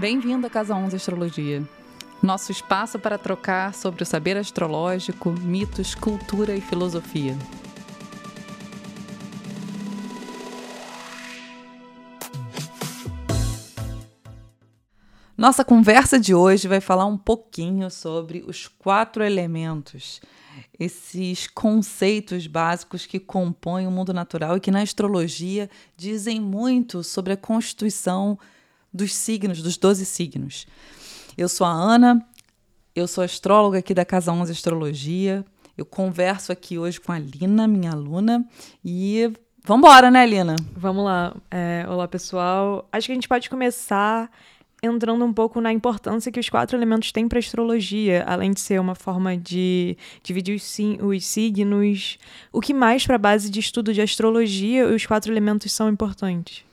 Bem-vindo à Casa 11 Astrologia. Nosso espaço para trocar sobre o saber astrológico, mitos, cultura e filosofia. Nossa conversa de hoje vai falar um pouquinho sobre os quatro elementos, esses conceitos básicos que compõem o mundo natural e que na astrologia dizem muito sobre a constituição dos signos, dos 12 signos. Eu sou a Ana, eu sou astróloga aqui da Casa 11 Astrologia. Eu converso aqui hoje com a Lina, minha aluna, e vamos embora, né, Lina? Vamos lá. É, olá, pessoal. Acho que a gente pode começar entrando um pouco na importância que os quatro elementos têm para a astrologia, além de ser uma forma de dividir os, os signos. O que mais, para a base de estudo de astrologia, os quatro elementos são importantes?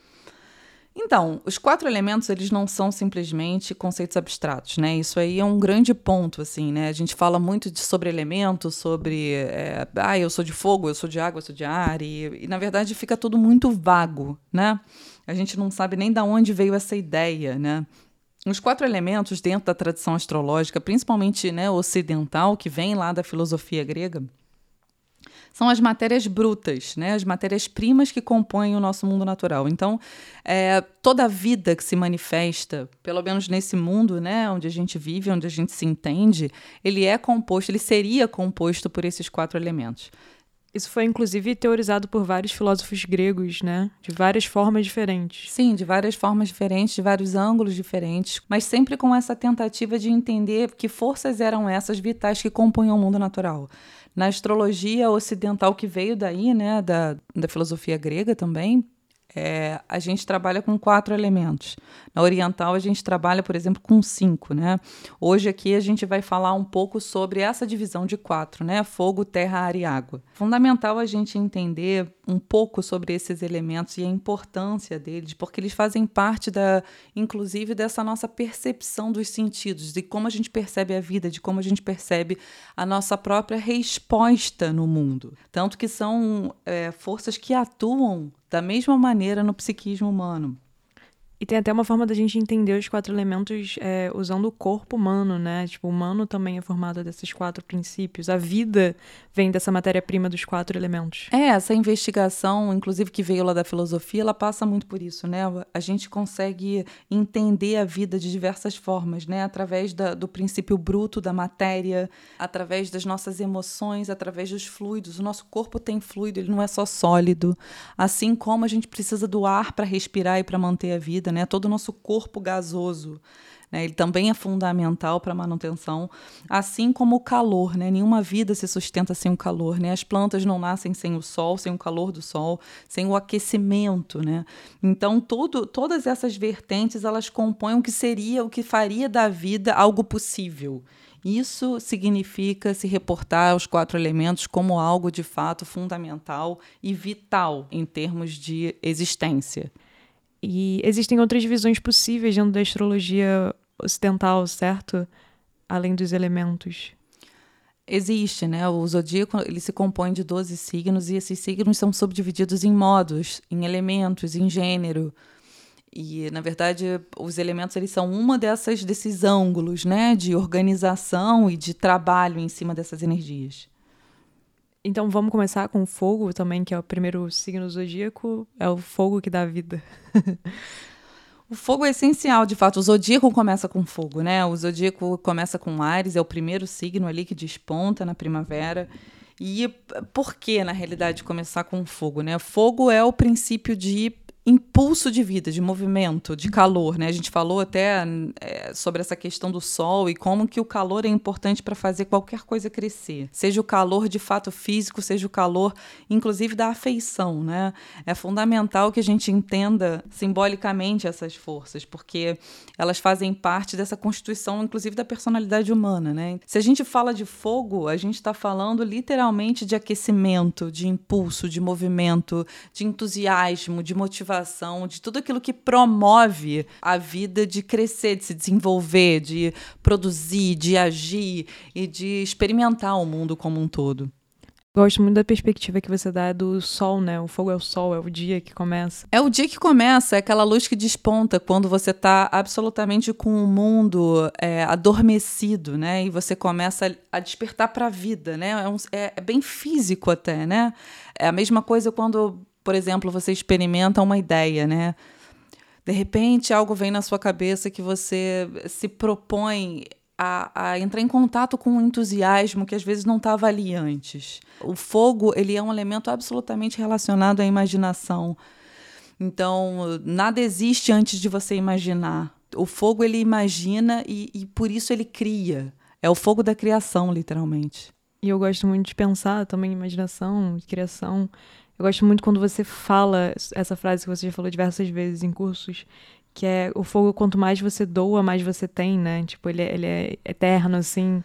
Então, os quatro elementos, eles não são simplesmente conceitos abstratos, né? Isso aí é um grande ponto, assim, né? A gente fala muito de, sobre elementos, sobre, é, ah, eu sou de fogo, eu sou de água, eu sou de ar, e, e na verdade fica tudo muito vago, né? A gente não sabe nem de onde veio essa ideia, né? Os quatro elementos dentro da tradição astrológica, principalmente né, ocidental, que vem lá da filosofia grega, são as matérias brutas, né? as matérias-primas que compõem o nosso mundo natural. Então, é, toda a vida que se manifesta, pelo menos nesse mundo né, onde a gente vive, onde a gente se entende, ele é composto, ele seria composto por esses quatro elementos. Isso foi inclusive teorizado por vários filósofos gregos, né? De várias formas diferentes. Sim, de várias formas diferentes, de vários ângulos diferentes, mas sempre com essa tentativa de entender que forças eram essas vitais que compunham o mundo natural. Na astrologia ocidental que veio daí, né, da, da filosofia grega também, é, a gente trabalha com quatro elementos. Na oriental, a gente trabalha, por exemplo, com cinco. Né? Hoje aqui a gente vai falar um pouco sobre essa divisão de quatro, né? Fogo, terra, ar e água. Fundamental a gente entender um pouco sobre esses elementos e a importância deles, porque eles fazem parte da, inclusive, dessa nossa percepção dos sentidos, de como a gente percebe a vida, de como a gente percebe a nossa própria resposta no mundo. Tanto que são é, forças que atuam da mesma maneira no psiquismo humano. E tem até uma forma da gente entender os quatro elementos é, usando o corpo humano, né? Tipo, o humano também é formado desses quatro princípios. A vida vem dessa matéria-prima dos quatro elementos. É, essa investigação, inclusive que veio lá da filosofia, ela passa muito por isso, né? A gente consegue entender a vida de diversas formas, né? Através da, do princípio bruto da matéria, através das nossas emoções, através dos fluidos. O nosso corpo tem fluido, ele não é só sólido. Assim como a gente precisa do ar para respirar e para manter a vida vida, né? Todo o nosso corpo gasoso. Né? Ele também é fundamental para a manutenção, assim como o calor. Né? Nenhuma vida se sustenta sem o calor. Né? As plantas não nascem sem o sol, sem o calor do sol, sem o aquecimento. Né? Então, tudo, todas essas vertentes elas compõem o que seria, o que faria da vida algo possível. Isso significa se reportar aos quatro elementos como algo de fato fundamental e vital em termos de existência. E existem outras visões possíveis dentro da astrologia ocidental, certo? Além dos elementos. Existe, né? O zodíaco ele se compõe de 12 signos e esses signos são subdivididos em modos, em elementos, em gênero. E, na verdade, os elementos eles são uma dessas desses ângulos, né, de organização e de trabalho em cima dessas energias. Então vamos começar com o fogo também, que é o primeiro signo zodíaco, é o fogo que dá vida. O fogo é essencial, de fato. O zodíaco começa com fogo, né? O zodíaco começa com Ares, é o primeiro signo ali que desponta na primavera. E por que, na realidade, começar com fogo, né? Fogo é o princípio de impulso de vida, de movimento, de calor, né? A gente falou até é, sobre essa questão do sol e como que o calor é importante para fazer qualquer coisa crescer. Seja o calor de fato físico, seja o calor, inclusive, da afeição, né? É fundamental que a gente entenda simbolicamente essas forças, porque elas fazem parte dessa constituição, inclusive, da personalidade humana, né? Se a gente fala de fogo, a gente está falando literalmente de aquecimento, de impulso, de movimento, de entusiasmo, de motivação de tudo aquilo que promove a vida de crescer, de se desenvolver, de produzir, de agir e de experimentar o mundo como um todo. Gosto muito da perspectiva que você dá do sol, né? O fogo é o sol, é o dia que começa. É o dia que começa, é aquela luz que desponta quando você está absolutamente com o mundo é, adormecido, né? E você começa a despertar para a vida, né? É, um, é, é bem físico até, né? É a mesma coisa quando, por exemplo, você experimenta uma ideia, né? De repente, algo vem na sua cabeça que você se propõe a, a, entrar em contato com um entusiasmo que às vezes não estava ali antes. O fogo ele é um elemento absolutamente relacionado à imaginação. Então, nada existe antes de você imaginar. O fogo ele imagina e, e por isso ele cria. É o fogo da criação, literalmente. E eu gosto muito de pensar também imaginação, criação. Eu gosto muito quando você fala essa frase que você já falou diversas vezes em cursos, que é o fogo, quanto mais você doa, mais você tem, né? Tipo, ele é, ele é eterno, assim.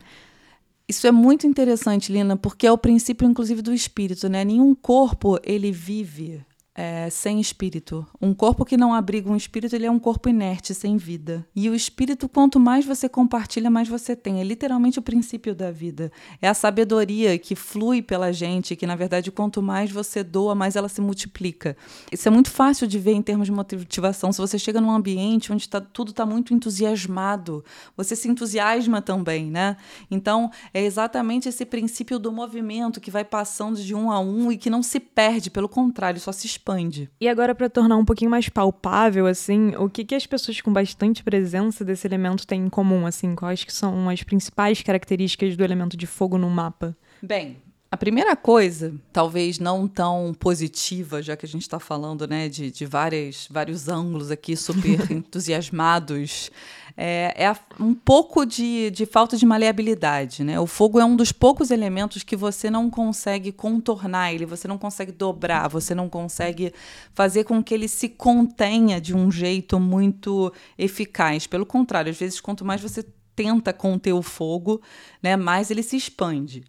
Isso é muito interessante, Lina, porque é o princípio, inclusive, do espírito, né? Nenhum corpo, ele vive é, sem espírito. Um corpo que não abriga um espírito, ele é um corpo inerte, sem vida. E o espírito, quanto mais você compartilha, mais você tem. É literalmente o princípio da vida. É a sabedoria que flui pela gente, que na verdade, quanto mais você doa, mais ela se multiplica. Isso é muito fácil de ver em termos de motivação. Se você chega num ambiente onde tá, tudo está muito entusiasmado, você se entusiasma também, né? Então, é exatamente esse princípio do movimento que vai passando de um a um e que não se perde, pelo contrário, só se expande. E agora, para tornar um pouquinho mais palpável, assim, o que, que as pessoas com bastante presença desse elemento têm em comum, assim? Quais que são as principais características do elemento de fogo no mapa? Bem, a primeira coisa, talvez não tão positiva, já que a gente está falando né, de, de várias, vários ângulos aqui super entusiasmados, é, é um pouco de, de falta de maleabilidade. Né? O fogo é um dos poucos elementos que você não consegue contornar ele, você não consegue dobrar, você não consegue fazer com que ele se contenha de um jeito muito eficaz. Pelo contrário, às vezes, quanto mais você tenta conter o fogo, né, mais ele se expande.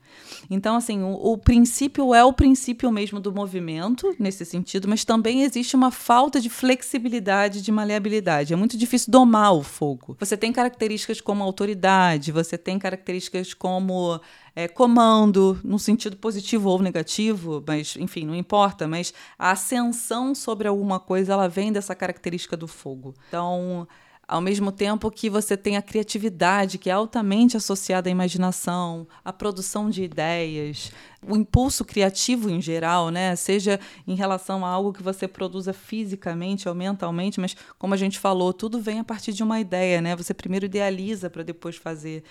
Então, assim, o, o, princípio é o princípio mesmo do movimento, nesse sentido, mas também existe uma falta de flexibilidade, de maleabilidade. É muito difícil domar o fogo. Você tem características como autoridade, você tem características como é, comando, no sentido positivo ou negativo, mas enfim, não importa, mas a ascensão sobre alguma coisa, ela vem dessa característica do fogo. Então, ao mesmo tempo que você tem a criatividade, que é altamente associada à imaginação, à produção de ideias, o impulso criativo em geral, né? Seja em relação a algo que você produza fisicamente ou mentalmente, mas como a gente falou, tudo vem a partir de uma ideia, né? Você primeiro idealiza para depois fazer.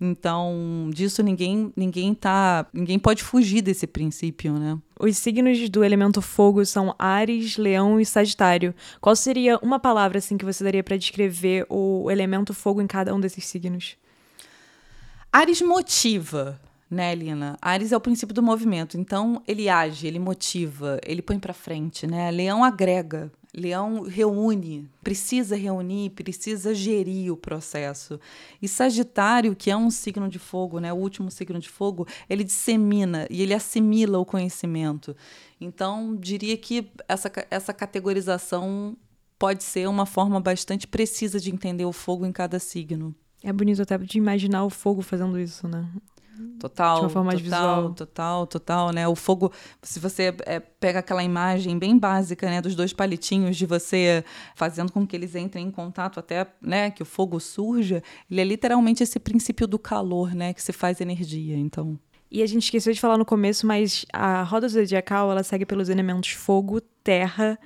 Então, disso ninguém ninguém tá, ninguém pode fugir desse princípio, né? Os signos do elemento fogo são Ares, Leão e Sagitário. Qual seria uma palavra assim que você daria para descrever o elemento fogo em cada um desses signos? Ares motiva, né, Lina? Ares é o princípio do movimento, então ele age, ele motiva, ele põe para frente, né? Leão agrega, Leão reúne, precisa reunir, precisa gerir o processo. E Sagitário, que é um signo de fogo, né, o último signo de fogo, ele dissemina e ele assimila o conhecimento. Então, diria que essa, essa categorização pode ser uma forma bastante precisa de entender o fogo em cada signo. É bonito até de imaginar o fogo fazendo isso, né? Total. De uma forma total, visual. Total, total, né? O fogo, se você é, pega aquela imagem bem básica, né, dos dois palitinhos de você fazendo com que eles entrem em contato até, né, que o fogo surja, ele é literalmente esse princípio do calor, né, que se faz energia, então. E a gente esqueceu de falar no começo, mas a roda zodiacal, ela segue pelos elementos fogo, terra,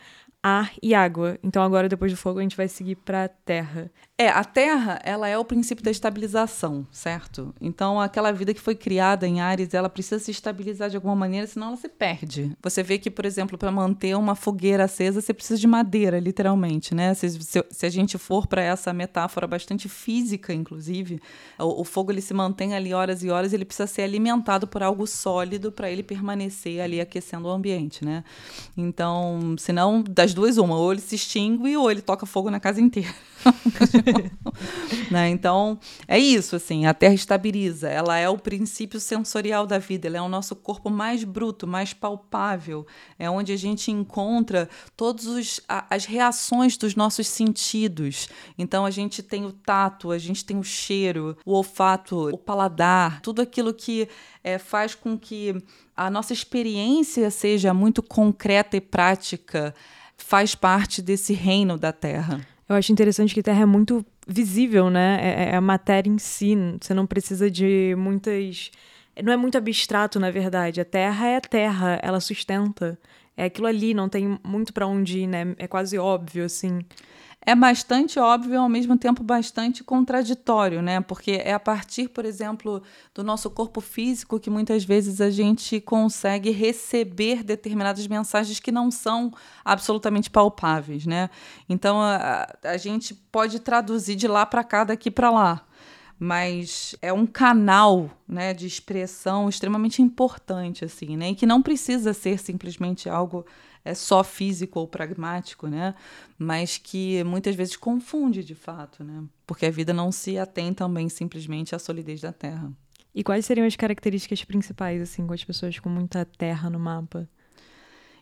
ar e água. Então agora depois do fogo a gente vai seguir para terra. É, a Terra, ela é o princípio da estabilização, certo? Então, aquela vida que foi criada em Ares, ela precisa se estabilizar de alguma maneira, senão ela se perde. Você vê que, por exemplo, para manter uma fogueira acesa, você precisa de madeira, literalmente, né? Se, se, se a gente for para essa metáfora bastante física, inclusive, o, o, fogo ele se mantém ali horas e horas, ele precisa ser alimentado por algo sólido para ele permanecer ali aquecendo o ambiente, né? Então, senão, das das duas, uma, ou ele se extingue ou ele toca fogo na casa inteira. né? Então, é isso, assim, a Terra estabiliza, ela é o princípio sensorial da vida, ela é o nosso corpo mais bruto, mais palpável, é onde a gente encontra todas as reações dos nossos sentidos. Então, a gente tem o tato, a gente tem o cheiro, o olfato, o paladar, tudo aquilo que é, faz com que a nossa experiência seja muito concreta e prática, faz parte desse reino da Terra. Eu acho interessante que Terra é muito visível, né? É, é, a matéria em si. Você não precisa de muitas. Não é muito abstrato, na verdade. A Terra é a Terra, ela sustenta. É aquilo ali, não tem muito para onde ir, né? É quase óbvio, assim é bastante óbvio e ao mesmo tempo bastante contraditório, né? Porque é a partir, por exemplo, do nosso corpo físico que muitas vezes a gente consegue receber determinadas mensagens que não são absolutamente palpáveis, né? Então a, a gente pode traduzir de lá para cá, daqui para lá mas é um canal né, de expressão extremamente importante assim né e que não precisa ser simplesmente algo é só físico ou pragmático, né? Mas que muitas vezes confunde de fato, né? Porque a vida não se atém também simplesmente à solidez da Terra. E quais seriam as características principais, assim, com as pessoas com muita terra no mapa?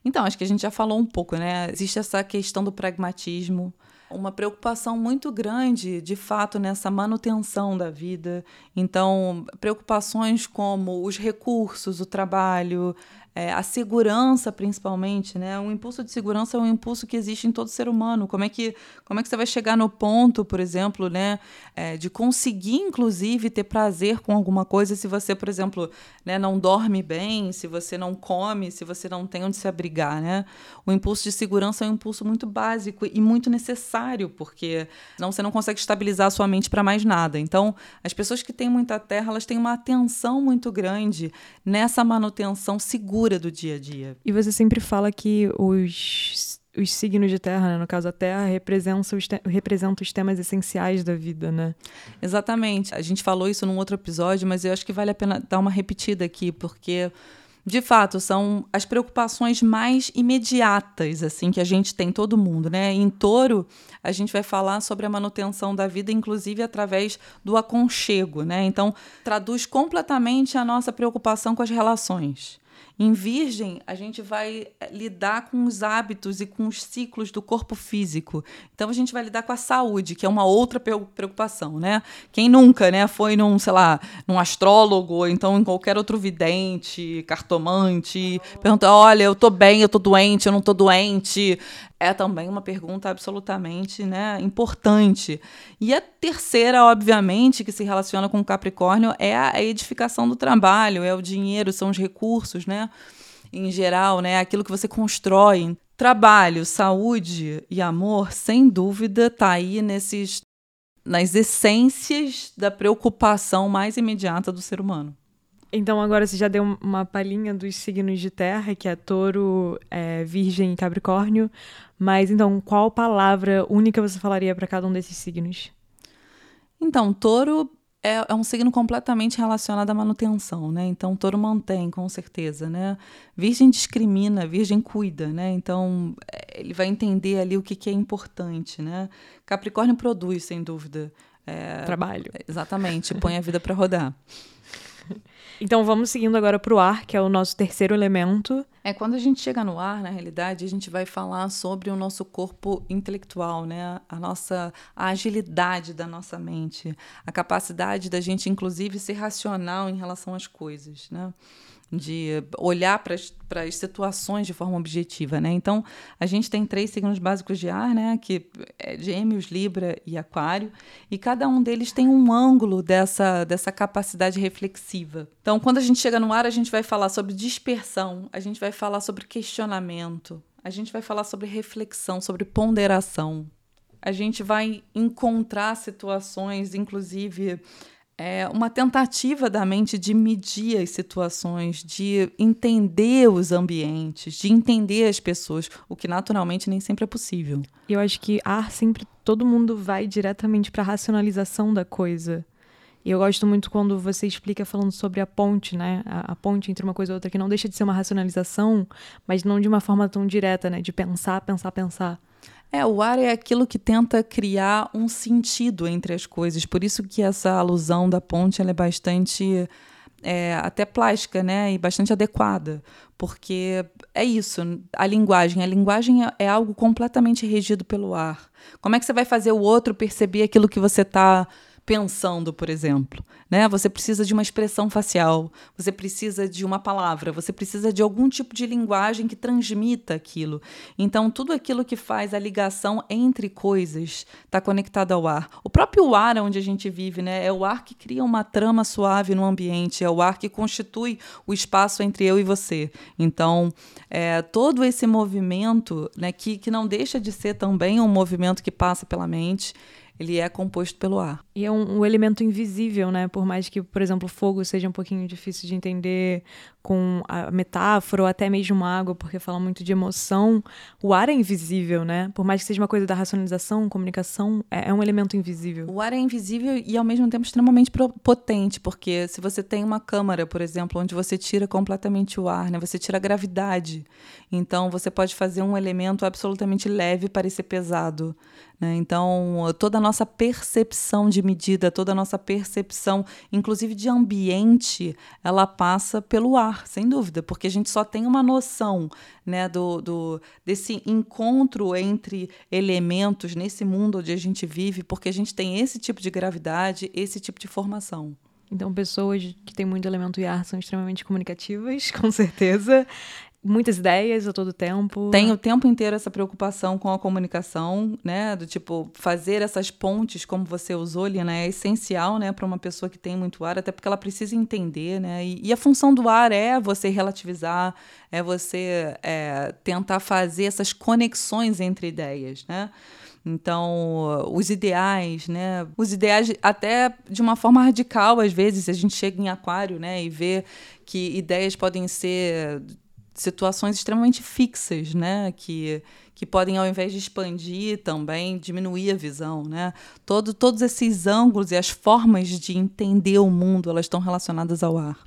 Então, acho que a gente já falou um pouco, né? Existe essa questão do pragmatismo, uma preocupação muito grande, de fato, nessa manutenção da vida. Então, preocupações como os recursos, o trabalho, é, a segurança, principalmente, né? Um impulso de segurança é um impulso que existe em todo ser humano. Como é que, como é que você vai chegar no ponto, por exemplo, né, é, de conseguir, inclusive, ter prazer com alguma coisa se você, por exemplo, né, não dorme bem, se você não come, se você não tem onde se abrigar, né? O impulso de segurança é um impulso muito básico e muito necessário, porque senão você não consegue estabilizar a sua mente para mais nada. Então, as pessoas que têm muita terra, elas têm uma atenção muito grande nessa manutenção segura do dia a dia. E você sempre fala que os, os signos de terra, né? no caso a terra, representam os, representam os temas essenciais da vida, né? Exatamente. A gente falou isso num outro episódio, mas eu acho que vale a pena dar uma repetida aqui, porque de fato, são as preocupações mais imediatas, assim, que a gente tem, todo mundo, né? Em touro, a gente vai falar sobre a manutenção da vida, inclusive através do aconchego, né? Então, traduz completamente a nossa preocupação com as relações. Em Virgem, a gente vai eh, lidar com os hábitos e com os ciclos do corpo físico. Então, a gente vai lidar com a saúde, que é uma outra preocupação, né? Quem nunca, né, foi num, sei lá, num astrólogo, ou então em qualquer outro vidente, cartomante, pergunta: olha, eu tô bem, eu tô doente, eu não tô doente é também uma pergunta absolutamente né, importante. E a terceira, obviamente, que se relaciona com o Capricórnio é a edificação do trabalho, é o dinheiro, são os recursos, né? Em geral, né? Aquilo que você constrói. Trabalho, saúde e amor, sem dúvida, tá aí nesses nas essências da preocupação mais imediata do ser humano. Então agora você já deu uma palhinha dos signos de terra, que é touro, é, virgem e capricórnio. Mas então, qual palavra única você falaria para cada um desses signos? Então, touro é, é, um signo completamente relacionado à manutenção, né? Então, touro mantém, com certeza, né? Virgem discrimina, virgem cuida, né? Então, é, ele vai entender ali o que, que é importante, né? Capricórnio produz, sem dúvida. É, Trabalho. Exatamente, põe a vida para rodar. Então vamos seguindo agora para o ar, que é o nosso terceiro elemento. É quando a gente chega no ar, na realidade, a gente vai falar sobre o nosso corpo intelectual, né? A nossa a agilidade da nossa mente, a capacidade da gente inclusive ser racional em relação às coisas, né? de olhar para as situações de forma objetiva, né? Então, a gente tem três signos básicos de ar, né? Que é Gêmeos, Libra e Aquário, e cada um deles tem um ângulo dessa, dessa capacidade reflexiva. Então, quando a gente chega no ar, a gente vai falar sobre dispersão, a gente vai falar sobre questionamento, a gente vai falar sobre reflexão, sobre ponderação. A gente vai encontrar situações, inclusive é uma tentativa da mente de medir as situações, de entender os ambientes, de entender as pessoas, o que naturalmente nem sempre é possível. Eu acho que ar sempre todo mundo vai diretamente para a racionalização da coisa. E eu gosto muito quando você explica falando sobre a ponte, né? A, a, ponte entre uma coisa e outra, que não deixa de ser uma racionalização, mas não de uma forma tão direta, né? De pensar, pensar, pensar. É, o ar é aquilo que tenta criar um sentido entre as coisas. Por isso que essa alusão da ponte é bastante é, até plástica, né? E bastante adequada. Porque é isso, a linguagem. A linguagem é, é algo completamente regido pelo ar. Como é que você vai fazer o outro perceber aquilo que você está pensando, por exemplo. Né? Você precisa de uma expressão facial, você precisa de uma palavra, você precisa de algum tipo de linguagem que transmita aquilo. Então, tudo aquilo que faz a ligação entre coisas está conectado ao ar. O próprio ar onde a gente vive né? é o ar que cria uma trama suave no ambiente, é o ar que constitui o espaço entre eu e você. Então, é, todo esse movimento, né, que, que não deixa de ser também um movimento que passa pela mente, ele é composto pelo ar. E é um, um, elemento invisível, né? Por mais que, por exemplo, fogo seja um pouquinho difícil de entender com a metáfora ou até mesmo água, porque fala muito de emoção, o ar é invisível, né? Por mais que seja uma coisa da racionalização, comunicação, é, é um elemento invisível. O ar é invisível e ao mesmo tempo extremamente potente, porque se você tem uma câmara, por exemplo, onde você tira completamente o ar, né? Você tira a gravidade. Então você pode fazer um elemento absolutamente leve parecer pesado. Né? Então, toda a nossa percepção de medida, toda a nossa percepção, inclusive de ambiente, ela passa pelo ar, sem dúvida, porque a gente só tem uma noção né, do, do, desse encontro entre elementos nesse mundo onde a gente vive, porque a gente tem esse tipo de gravidade, esse tipo de formação. Então, pessoas que têm muito elemento e ar são extremamente comunicativas, com certeza muitas ideias a todo tempo. Tem o tempo inteiro essa preocupação com a comunicação, né? Do tipo, fazer essas pontes, como você usou, Lina, é essencial, né, para uma pessoa que tem muito ar, até porque ela precisa entender, né? E, e a função do ar é você relativizar, é você é, tentar fazer essas conexões entre ideias, né? Então, os ideais, né? Os ideais até de uma forma radical, às vezes, a gente chega em aquário, né, e vê que ideias podem ser situações extremamente fixas, né? Que, que podem, ao invés de expandir, também diminuir a visão, né? Todo, todos esses ângulos e as formas de entender o mundo, elas estão relacionadas ao ar.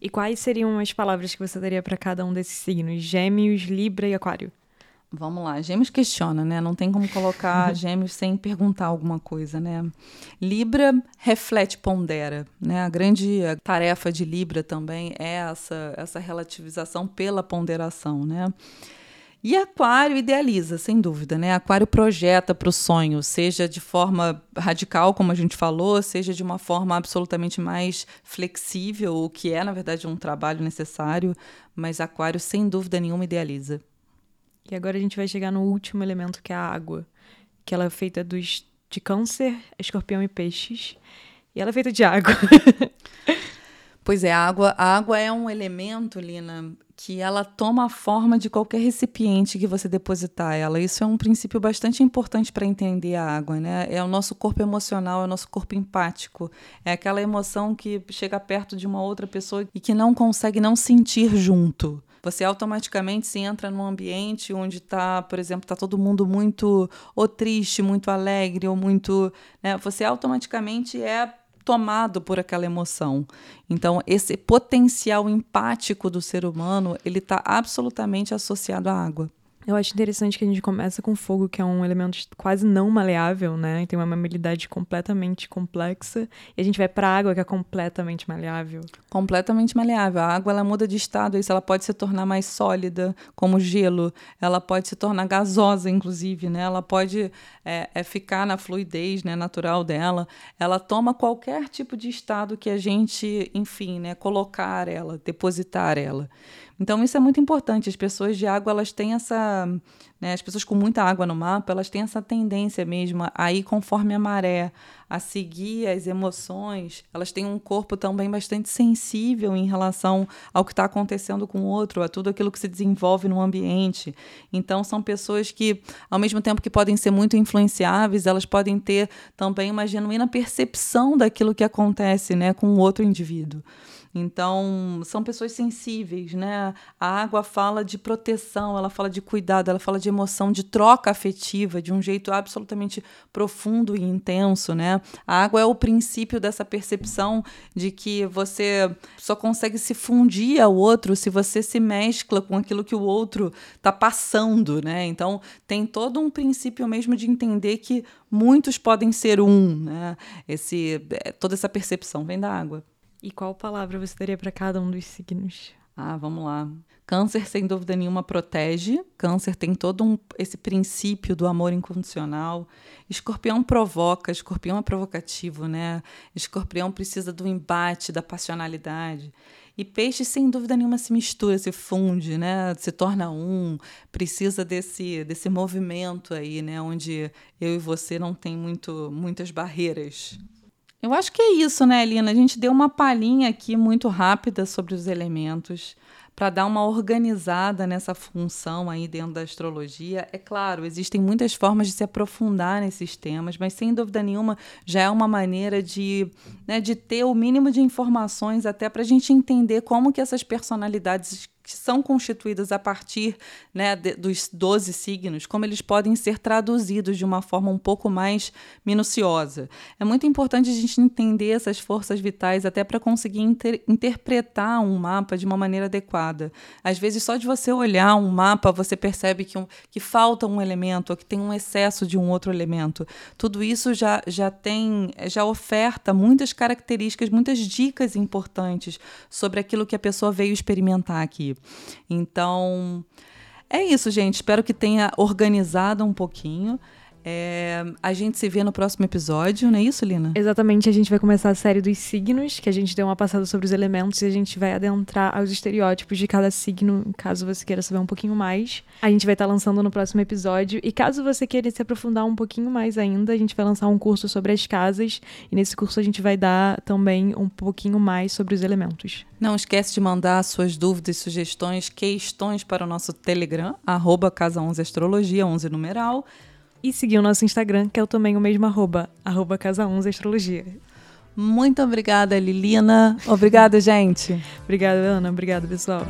E quais seriam as palavras que você daria para cada um desses signos? Gêmeos, Libra e Aquário. Vamos lá, Gêmeos questiona, né? Não tem como colocar Gêmeos sem perguntar alguma coisa, né? Libra reflete, pondera, né? A grande tarefa de Libra também é essa essa relativização pela ponderação, né? E Aquário idealiza, sem dúvida, né? Aquário projeta para o sonho, seja de forma radical, como a gente falou, seja de uma forma absolutamente mais flexível, o que é, na verdade, um trabalho necessário, mas Aquário, sem dúvida nenhuma, idealiza. E agora a gente vai chegar no último elemento, que é a água. Que ela é feita dos, de câncer, escorpião e peixes. E ela é feita de água. pois é, a água, a água é um elemento, Lina, que ela toma a forma de qualquer recipiente que você depositar ela. Isso é um princípio bastante importante para entender a água, né? É o nosso corpo emocional, é o nosso corpo empático. É aquela emoção que chega perto de uma outra pessoa e que não consegue não sentir junto você automaticamente se entra num ambiente onde está, por exemplo, está todo mundo muito ou triste, muito alegre ou muito, né? Você automaticamente é tomado por aquela emoção. Então, esse potencial empático do ser humano, ele está absolutamente associado à água. Eu acho interessante que a gente começa com fogo, que é um elemento quase não maleável, né? Tem uma maleabilidade completamente complexa. E a gente vai para água, que é completamente maleável. Completamente maleável. A água ela muda de estado, isso ela pode se tornar mais sólida, como gelo. Ela pode se tornar gasosa, inclusive, né? Ela pode é, é ficar na fluidez né, natural dela. Ela toma qualquer tipo de estado que a gente, enfim, né, colocar ela, depositar ela. Então isso é muito importante. As pessoas de água elas têm essa, né, as pessoas com muita água no mapa elas têm essa tendência mesmo a ir conforme a maré, a seguir as emoções. Elas têm um corpo também bastante sensível em relação ao que está acontecendo com o outro, a tudo aquilo que se desenvolve no ambiente. Então são pessoas que, ao mesmo tempo que podem ser muito influenciáveis, elas podem ter também uma genuína percepção daquilo que acontece, né, com o outro indivíduo. Então, são pessoas sensíveis, né? A água fala de proteção, ela fala de cuidado, ela fala de emoção, de troca afetiva, de um jeito absolutamente profundo e intenso, né? A água é o princípio dessa percepção de que você só consegue se fundir ao outro se você se mescla com aquilo que o outro está passando, né? Então, tem todo um princípio mesmo de entender que muitos podem ser um, né? Esse, é, toda essa percepção vem da água. E qual palavra você daria para cada um dos signos? Ah, vamos lá. Câncer, sem dúvida nenhuma, protege. Câncer tem todo um, esse princípio do amor incondicional. Escorpião provoca, escorpião é provocativo, né? Escorpião precisa do embate, da passionalidade. E peixe, sem dúvida nenhuma, se mistura, se funde, né? Se torna um, precisa desse, desse movimento aí, né? Onde eu e você não tem muito, muitas barreiras. Eu acho que é isso, né, Lina? A gente deu uma palhinha aqui muito rápida sobre os elementos para dar uma organizada nessa função aí dentro da astrologia. É claro, existem muitas formas de se aprofundar nesses temas, mas sem dúvida nenhuma já é uma maneira de, né, de ter o mínimo de informações até para a gente entender como que essas personalidades que são constituídas a partir né, de, dos 12 signos, como eles podem ser traduzidos de uma forma um pouco mais minuciosa. É muito importante a gente entender essas forças vitais até para conseguir inter, interpretar um mapa de uma maneira adequada. Às vezes, só de você olhar um mapa, você percebe que, um, que falta um elemento, ou que tem um excesso de um outro elemento. Tudo isso já, já tem, já oferta muitas características, muitas dicas importantes sobre aquilo que a pessoa veio experimentar aqui. Então, é isso, gente. Espero que tenha organizado um pouquinho. É, a gente se vê no próximo episódio, não é isso, Lina? Exatamente, a gente vai começar a série dos signos, que a gente deu uma passada sobre os elementos e a gente vai adentrar aos estereótipos de cada signo, caso você queira saber um pouquinho mais. A gente vai estar lançando no próximo episódio e caso você queira se aprofundar um pouquinho mais ainda, a gente vai lançar um curso sobre as casas e nesse curso a gente vai dar também um pouquinho mais sobre os elementos. Não esquece de mandar suas dúvidas, sugestões, questões para o nosso Telegram, arroba Casa 11 Astrologia, 11 numeral e seguir o nosso Instagram, que é também o mesmo arroba, arroba Casa 11 Astrologia. Muito obrigada, Lilina. Obrigada, gente. obrigada, Ana. Obrigada, pessoal.